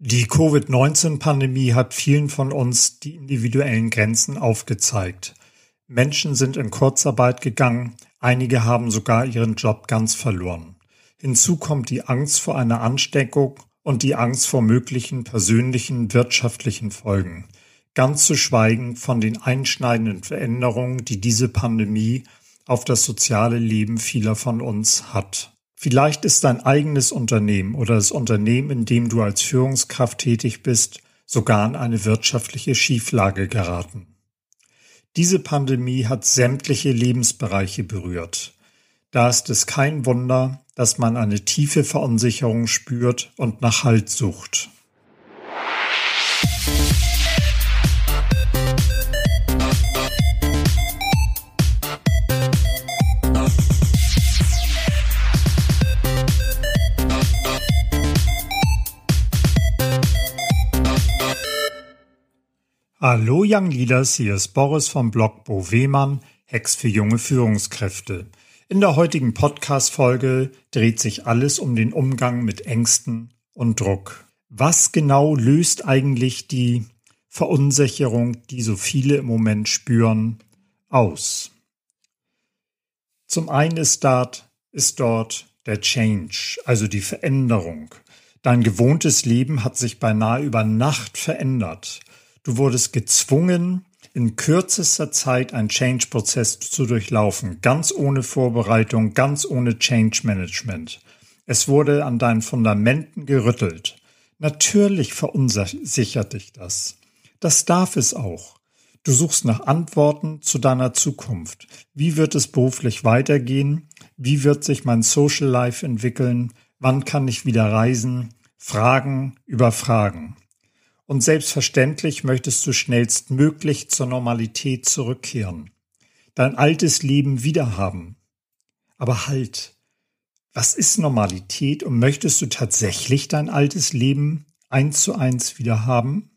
Die Covid-19-Pandemie hat vielen von uns die individuellen Grenzen aufgezeigt. Menschen sind in Kurzarbeit gegangen, einige haben sogar ihren Job ganz verloren. Hinzu kommt die Angst vor einer Ansteckung und die Angst vor möglichen persönlichen wirtschaftlichen Folgen. Ganz zu schweigen von den einschneidenden Veränderungen, die diese Pandemie auf das soziale Leben vieler von uns hat. Vielleicht ist dein eigenes Unternehmen oder das Unternehmen, in dem du als Führungskraft tätig bist, sogar in eine wirtschaftliche Schieflage geraten. Diese Pandemie hat sämtliche Lebensbereiche berührt. Da ist es kein Wunder, dass man eine tiefe Verunsicherung spürt und nach Halt sucht. Hallo Young Leaders, hier ist Boris vom Blog Bo Wehmann, Hex für junge Führungskräfte. In der heutigen Podcast-Folge dreht sich alles um den Umgang mit Ängsten und Druck. Was genau löst eigentlich die Verunsicherung, die so viele im Moment spüren, aus? Zum einen ist dort, ist dort der Change, also die Veränderung. Dein gewohntes Leben hat sich beinahe über Nacht verändert. Du wurdest gezwungen, in kürzester Zeit einen Change-Prozess zu durchlaufen, ganz ohne Vorbereitung, ganz ohne Change Management. Es wurde an deinen Fundamenten gerüttelt. Natürlich verunsichert dich das. Das darf es auch. Du suchst nach Antworten zu deiner Zukunft. Wie wird es beruflich weitergehen? Wie wird sich mein Social Life entwickeln? Wann kann ich wieder reisen? Fragen über Fragen. Und selbstverständlich möchtest du schnellstmöglich zur Normalität zurückkehren, dein altes Leben wiederhaben. Aber halt, was ist Normalität und möchtest du tatsächlich dein altes Leben eins zu eins wiederhaben?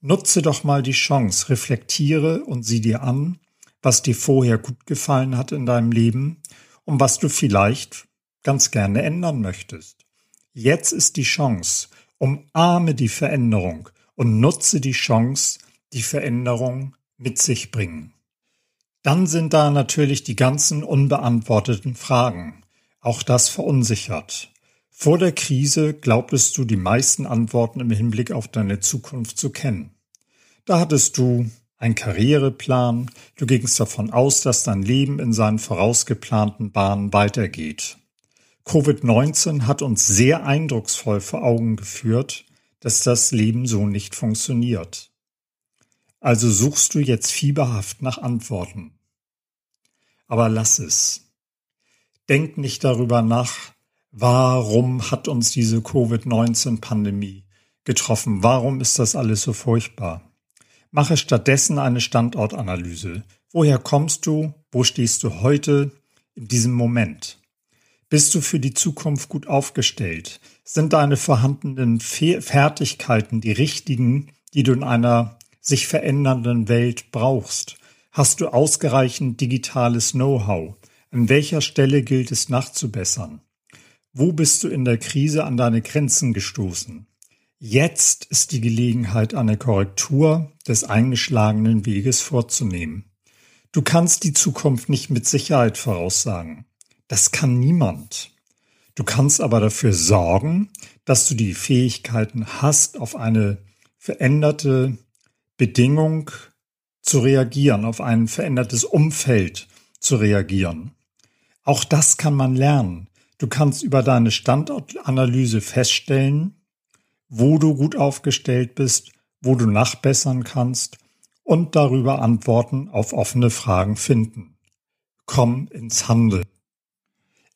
Nutze doch mal die Chance, reflektiere und sieh dir an, was dir vorher gut gefallen hat in deinem Leben und was du vielleicht ganz gerne ändern möchtest. Jetzt ist die Chance, Umarme die Veränderung und nutze die Chance, die Veränderung mit sich bringen. Dann sind da natürlich die ganzen unbeantworteten Fragen. Auch das verunsichert. Vor der Krise glaubtest du die meisten Antworten im Hinblick auf deine Zukunft zu kennen. Da hattest du einen Karriereplan, du gingst davon aus, dass dein Leben in seinen vorausgeplanten Bahnen weitergeht. Covid-19 hat uns sehr eindrucksvoll vor Augen geführt, dass das Leben so nicht funktioniert. Also suchst du jetzt fieberhaft nach Antworten. Aber lass es. Denk nicht darüber nach, warum hat uns diese Covid-19-Pandemie getroffen? Warum ist das alles so furchtbar? Mache stattdessen eine Standortanalyse. Woher kommst du? Wo stehst du heute in diesem Moment? Bist du für die Zukunft gut aufgestellt? Sind deine vorhandenen Fertigkeiten die richtigen, die du in einer sich verändernden Welt brauchst? Hast du ausreichend digitales Know-how? An welcher Stelle gilt es nachzubessern? Wo bist du in der Krise an deine Grenzen gestoßen? Jetzt ist die Gelegenheit, eine Korrektur des eingeschlagenen Weges vorzunehmen. Du kannst die Zukunft nicht mit Sicherheit voraussagen. Das kann niemand. Du kannst aber dafür sorgen, dass du die Fähigkeiten hast, auf eine veränderte Bedingung zu reagieren, auf ein verändertes Umfeld zu reagieren. Auch das kann man lernen. Du kannst über deine Standortanalyse feststellen, wo du gut aufgestellt bist, wo du nachbessern kannst und darüber Antworten auf offene Fragen finden. Komm ins Handeln.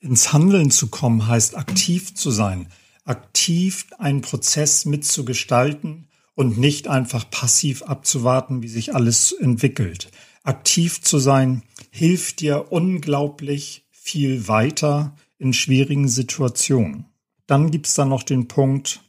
Ins Handeln zu kommen heißt aktiv zu sein, aktiv einen Prozess mitzugestalten und nicht einfach passiv abzuwarten, wie sich alles entwickelt. Aktiv zu sein hilft dir unglaublich viel weiter in schwierigen Situationen. Dann gibt's da noch den Punkt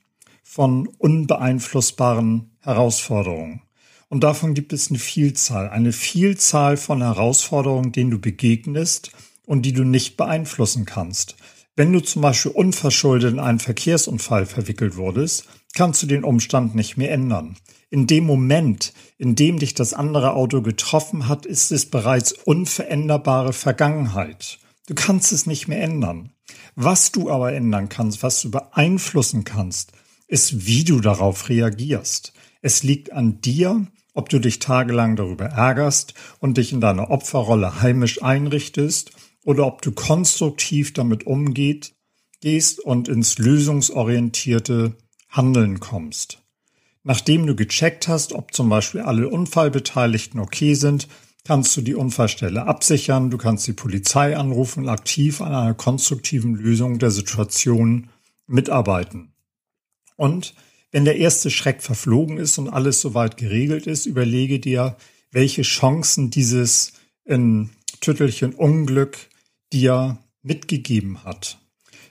von unbeeinflussbaren Herausforderungen. Und davon gibt es eine Vielzahl, eine Vielzahl von Herausforderungen, denen du begegnest und die du nicht beeinflussen kannst. Wenn du zum Beispiel unverschuldet in einen Verkehrsunfall verwickelt wurdest, kannst du den Umstand nicht mehr ändern. In dem Moment, in dem dich das andere Auto getroffen hat, ist es bereits unveränderbare Vergangenheit. Du kannst es nicht mehr ändern. Was du aber ändern kannst, was du beeinflussen kannst, ist, wie du darauf reagierst. Es liegt an dir, ob du dich tagelang darüber ärgerst und dich in deiner Opferrolle heimisch einrichtest oder ob du konstruktiv damit umgeht, gehst und ins lösungsorientierte Handeln kommst. Nachdem du gecheckt hast, ob zum Beispiel alle Unfallbeteiligten okay sind, kannst du die Unfallstelle absichern, du kannst die Polizei anrufen und aktiv an einer konstruktiven Lösung der Situation mitarbeiten. Und wenn der erste Schreck verflogen ist und alles soweit geregelt ist, überlege dir, welche Chancen dieses in Tüttelchen Unglück dir mitgegeben hat.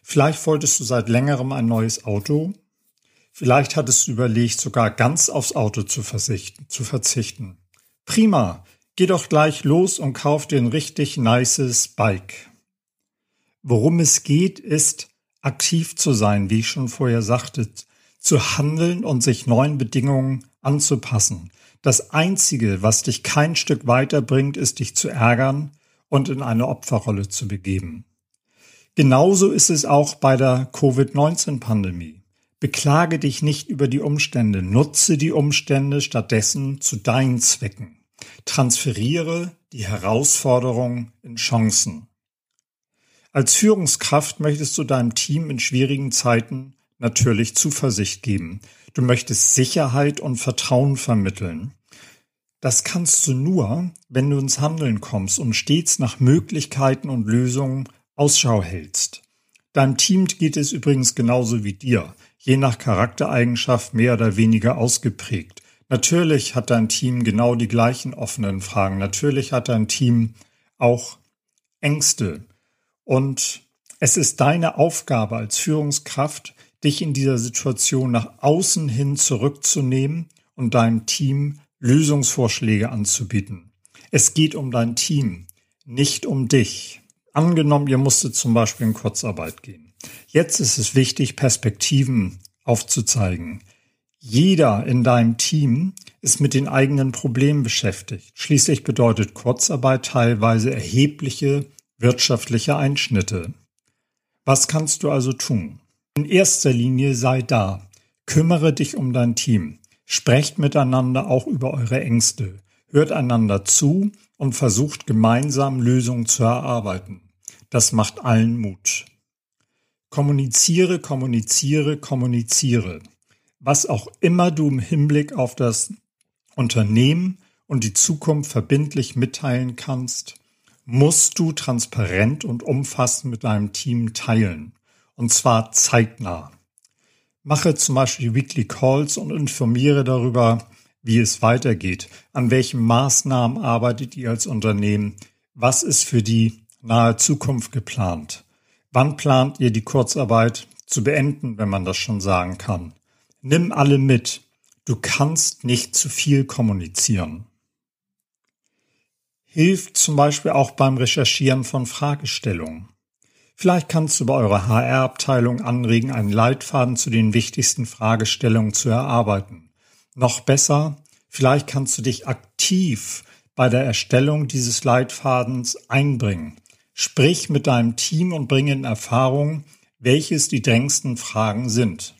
Vielleicht wolltest du seit längerem ein neues Auto. Vielleicht hattest du überlegt, sogar ganz aufs Auto zu, zu verzichten. Prima, geh doch gleich los und kauf dir ein richtig nices Bike. Worum es geht, ist, aktiv zu sein, wie ich schon vorher sagte, zu handeln und sich neuen Bedingungen anzupassen. Das Einzige, was dich kein Stück weiterbringt, ist dich zu ärgern und in eine Opferrolle zu begeben. Genauso ist es auch bei der Covid-19-Pandemie. Beklage dich nicht über die Umstände, nutze die Umstände stattdessen zu deinen Zwecken. Transferiere die Herausforderung in Chancen. Als Führungskraft möchtest du deinem Team in schwierigen Zeiten natürlich Zuversicht geben. Du möchtest Sicherheit und Vertrauen vermitteln. Das kannst du nur, wenn du ins Handeln kommst und stets nach Möglichkeiten und Lösungen Ausschau hältst. Deinem Team geht es übrigens genauso wie dir, je nach Charaktereigenschaft mehr oder weniger ausgeprägt. Natürlich hat dein Team genau die gleichen offenen Fragen. Natürlich hat dein Team auch Ängste. Und es ist deine Aufgabe als Führungskraft, dich in dieser Situation nach außen hin zurückzunehmen und deinem Team Lösungsvorschläge anzubieten. Es geht um dein Team, nicht um dich. Angenommen, ihr musstet zum Beispiel in Kurzarbeit gehen. Jetzt ist es wichtig, Perspektiven aufzuzeigen. Jeder in deinem Team ist mit den eigenen Problemen beschäftigt. Schließlich bedeutet Kurzarbeit teilweise erhebliche wirtschaftliche Einschnitte. Was kannst du also tun? In erster Linie sei da. Kümmere dich um dein Team. Sprecht miteinander auch über eure Ängste. Hört einander zu und versucht gemeinsam Lösungen zu erarbeiten. Das macht allen Mut. Kommuniziere, kommuniziere, kommuniziere. Was auch immer du im Hinblick auf das Unternehmen und die Zukunft verbindlich mitteilen kannst, musst du transparent und umfassend mit deinem Team teilen. Und zwar zeitnah. Mache zum Beispiel Weekly Calls und informiere darüber, wie es weitergeht. An welchen Maßnahmen arbeitet ihr als Unternehmen? Was ist für die nahe Zukunft geplant? Wann plant ihr die Kurzarbeit zu beenden, wenn man das schon sagen kann? Nimm alle mit. Du kannst nicht zu viel kommunizieren. Hilft zum Beispiel auch beim Recherchieren von Fragestellungen. Vielleicht kannst du bei eurer HR-Abteilung anregen, einen Leitfaden zu den wichtigsten Fragestellungen zu erarbeiten. Noch besser, vielleicht kannst du dich aktiv bei der Erstellung dieses Leitfadens einbringen. Sprich mit deinem Team und bringe in Erfahrung, welches die drängendsten Fragen sind.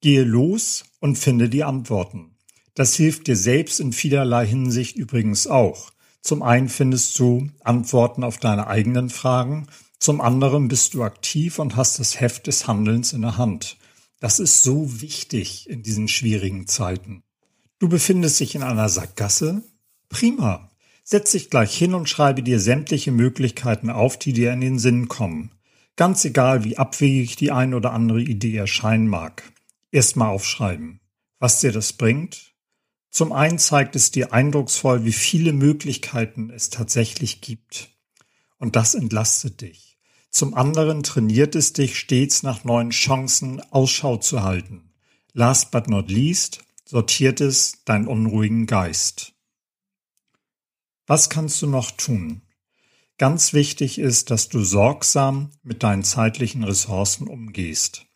Gehe los und finde die Antworten. Das hilft dir selbst in vielerlei Hinsicht übrigens auch. Zum einen findest du Antworten auf deine eigenen Fragen zum anderen bist du aktiv und hast das Heft des Handelns in der Hand. Das ist so wichtig in diesen schwierigen Zeiten. Du befindest dich in einer Sackgasse? Prima. Setz dich gleich hin und schreibe dir sämtliche Möglichkeiten auf, die dir in den Sinn kommen. Ganz egal, wie abwegig die ein oder andere Idee erscheinen mag. Erstmal aufschreiben. Was dir das bringt? Zum einen zeigt es dir eindrucksvoll, wie viele Möglichkeiten es tatsächlich gibt. Und das entlastet dich. Zum anderen trainiert es dich stets nach neuen Chancen Ausschau zu halten. Last but not least sortiert es deinen unruhigen Geist. Was kannst du noch tun? Ganz wichtig ist, dass du sorgsam mit deinen zeitlichen Ressourcen umgehst.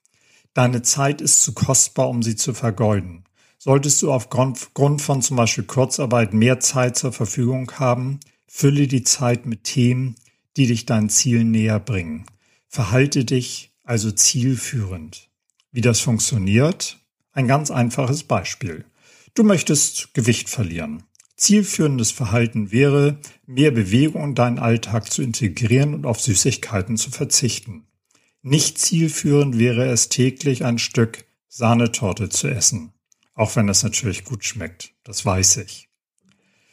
Deine Zeit ist zu kostbar, um sie zu vergeuden. Solltest du aufgrund von zum Beispiel Kurzarbeit mehr Zeit zur Verfügung haben, fülle die Zeit mit Themen, die dich deinen Zielen näher bringen. Verhalte dich also zielführend. Wie das funktioniert? Ein ganz einfaches Beispiel. Du möchtest Gewicht verlieren. Zielführendes Verhalten wäre, mehr Bewegung in deinen Alltag zu integrieren und auf Süßigkeiten zu verzichten. Nicht zielführend wäre es täglich ein Stück Sahnetorte zu essen. Auch wenn das natürlich gut schmeckt, das weiß ich.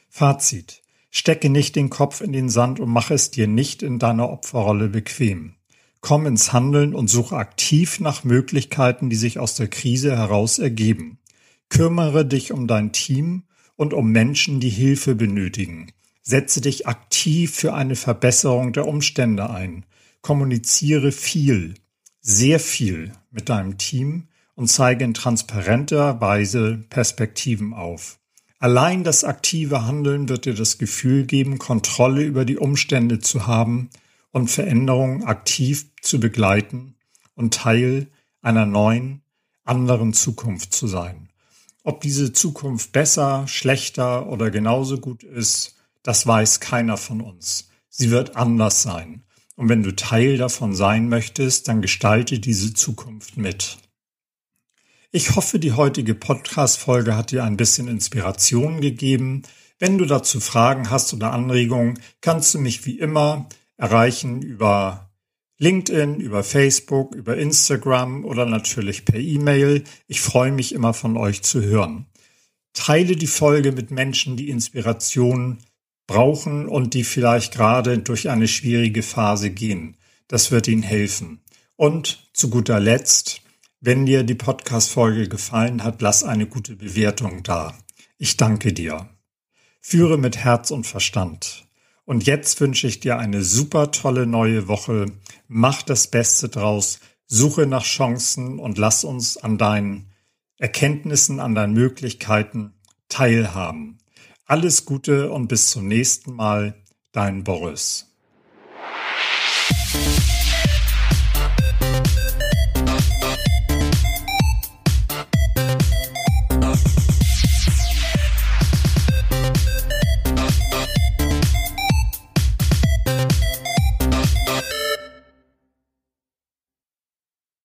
Fazit. Stecke nicht den Kopf in den Sand und mach es dir nicht in deiner Opferrolle bequem. Komm ins Handeln und suche aktiv nach Möglichkeiten, die sich aus der Krise heraus ergeben. Kümmere dich um dein Team und um Menschen, die Hilfe benötigen. Setze dich aktiv für eine Verbesserung der Umstände ein. Kommuniziere viel, sehr viel mit deinem Team und zeige in transparenter Weise Perspektiven auf. Allein das aktive Handeln wird dir das Gefühl geben, Kontrolle über die Umstände zu haben und Veränderungen aktiv zu begleiten und Teil einer neuen, anderen Zukunft zu sein. Ob diese Zukunft besser, schlechter oder genauso gut ist, das weiß keiner von uns. Sie wird anders sein. Und wenn du Teil davon sein möchtest, dann gestalte diese Zukunft mit. Ich hoffe, die heutige Podcast-Folge hat dir ein bisschen Inspiration gegeben. Wenn du dazu Fragen hast oder Anregungen, kannst du mich wie immer erreichen über LinkedIn, über Facebook, über Instagram oder natürlich per E-Mail. Ich freue mich immer von euch zu hören. Teile die Folge mit Menschen, die Inspiration brauchen und die vielleicht gerade durch eine schwierige Phase gehen. Das wird ihnen helfen. Und zu guter Letzt, wenn dir die Podcast-Folge gefallen hat, lass eine gute Bewertung da. Ich danke dir. Führe mit Herz und Verstand. Und jetzt wünsche ich dir eine super tolle neue Woche. Mach das Beste draus. Suche nach Chancen und lass uns an deinen Erkenntnissen, an deinen Möglichkeiten teilhaben. Alles Gute und bis zum nächsten Mal. Dein Boris.